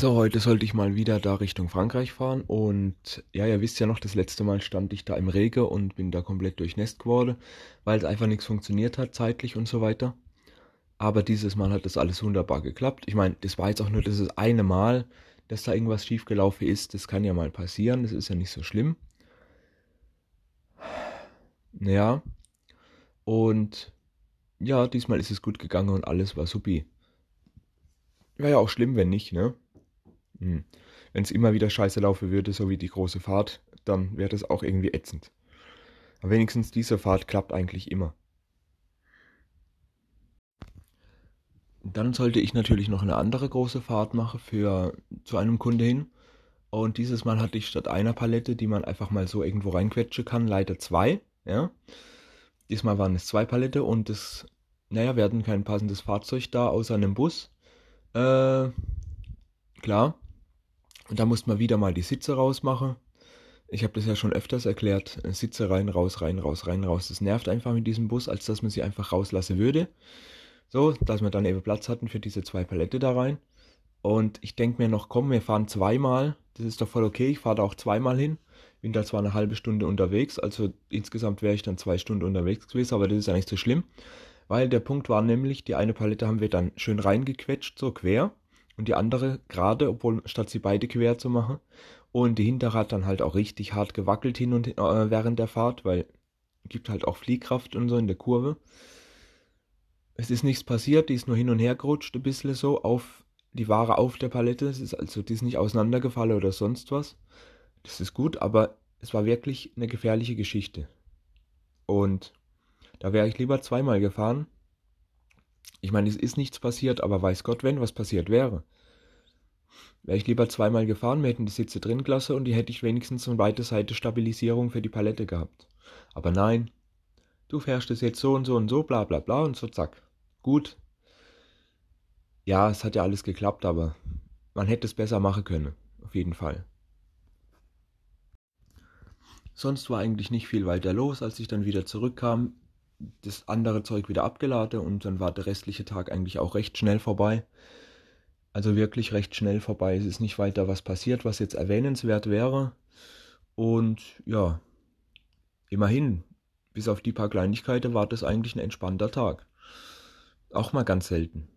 So, heute sollte ich mal wieder da Richtung Frankreich fahren und ja, ihr wisst ja noch, das letzte Mal stand ich da im Regen und bin da komplett durchnässt geworden, weil es einfach nichts funktioniert hat, zeitlich und so weiter. Aber dieses Mal hat das alles wunderbar geklappt. Ich meine, das war jetzt auch nur das eine Mal, dass da irgendwas schiefgelaufen ist. Das kann ja mal passieren, das ist ja nicht so schlimm. Ja, und ja, diesmal ist es gut gegangen und alles war supi. Wäre ja auch schlimm, wenn nicht, ne? Hm. Wenn es immer wieder scheiße laufen würde, so wie die große Fahrt, dann wäre das auch irgendwie ätzend. Aber wenigstens diese Fahrt klappt eigentlich immer. Dann sollte ich natürlich noch eine andere große Fahrt machen für zu einem Kunde hin. Und dieses Mal hatte ich statt einer Palette, die man einfach mal so irgendwo reinquetschen kann, leider zwei. Ja. Diesmal waren es zwei Palette und es, naja, wir hatten kein passendes Fahrzeug da außer einem Bus. Äh, klar. Und da musste man wieder mal die Sitze rausmachen. Ich habe das ja schon öfters erklärt. Sitze rein, raus, rein, raus, rein, raus. Das nervt einfach mit diesem Bus, als dass man sie einfach rauslassen würde. So, dass wir dann eben Platz hatten für diese zwei Palette da rein. Und ich denke mir noch, komm, wir fahren zweimal. Das ist doch voll okay. Ich fahre da auch zweimal hin. Bin da zwar eine halbe Stunde unterwegs, also insgesamt wäre ich dann zwei Stunden unterwegs gewesen, aber das ist ja nicht so schlimm. Weil der Punkt war nämlich, die eine Palette haben wir dann schön reingequetscht, so quer und die andere gerade, obwohl statt sie beide quer zu machen. Und die hintere hat dann halt auch richtig hart gewackelt hin und äh, während der Fahrt, weil gibt halt auch Fliehkraft und so in der Kurve. Es ist nichts passiert, die ist nur hin und her gerutscht, ein bisschen so auf die Ware auf der Palette. Es ist also, die ist nicht auseinandergefallen oder sonst was. Das ist gut, aber es war wirklich eine gefährliche Geschichte. Und da wäre ich lieber zweimal gefahren, ich meine, es ist nichts passiert, aber weiß Gott, wenn was passiert wäre. Wäre ich lieber zweimal gefahren, wir hätten die Sitze drin gelassen und die hätte ich wenigstens eine weite Seite Stabilisierung für die Palette gehabt. Aber nein, du fährst es jetzt so und so und so, bla bla bla und so zack. Gut. Ja, es hat ja alles geklappt, aber man hätte es besser machen können. Auf jeden Fall. Sonst war eigentlich nicht viel weiter los, als ich dann wieder zurückkam das andere Zeug wieder abgeladen und dann war der restliche Tag eigentlich auch recht schnell vorbei. Also wirklich recht schnell vorbei. Es ist nicht weiter was passiert, was jetzt erwähnenswert wäre. Und ja, immerhin, bis auf die paar Kleinigkeiten war das eigentlich ein entspannter Tag. Auch mal ganz selten.